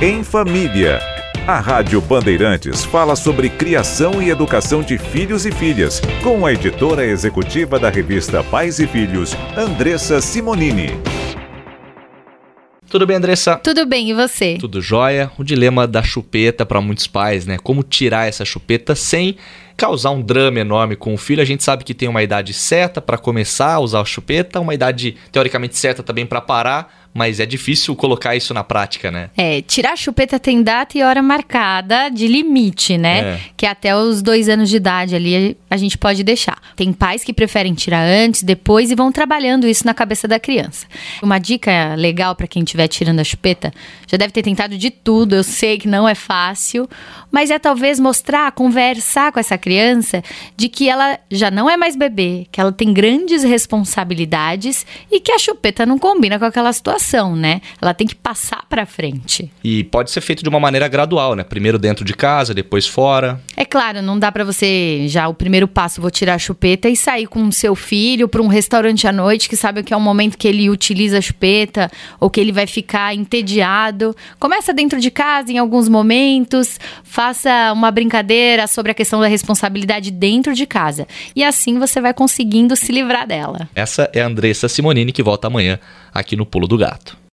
Em Família. A Rádio Bandeirantes fala sobre criação e educação de filhos e filhas, com a editora executiva da revista Pais e Filhos, Andressa Simonini. Tudo bem, Andressa? Tudo bem, e você? Tudo jóia. O dilema da chupeta para muitos pais, né? Como tirar essa chupeta sem causar um drama enorme com o filho. A gente sabe que tem uma idade certa para começar a usar a chupeta, uma idade teoricamente certa também para parar, mas é difícil colocar isso na prática, né? É, tirar a chupeta tem data e hora marcada de limite, né? É. Que é até os dois anos de idade ali a gente pode deixar. Tem pais que preferem tirar antes, depois e vão trabalhando isso na cabeça da criança. Uma dica legal para quem estiver tirando a chupeta, já deve ter tentado de tudo, eu sei que não é fácil, mas é talvez mostrar, conversar com essa criança de que ela já não é mais bebê, que ela tem grandes responsabilidades e que a chupeta não combina com aquela situação né? Ela tem que passar para frente. E pode ser feito de uma maneira gradual, né? Primeiro dentro de casa, depois fora. É claro, não dá para você já o primeiro passo vou tirar a chupeta e sair com o seu filho para um restaurante à noite que sabe que é o momento que ele utiliza a chupeta ou que ele vai ficar entediado. Começa dentro de casa em alguns momentos, faça uma brincadeira sobre a questão da responsabilidade dentro de casa. E assim você vai conseguindo se livrar dela. Essa é a Andressa Simonini que volta amanhã aqui no Pulo do Gato.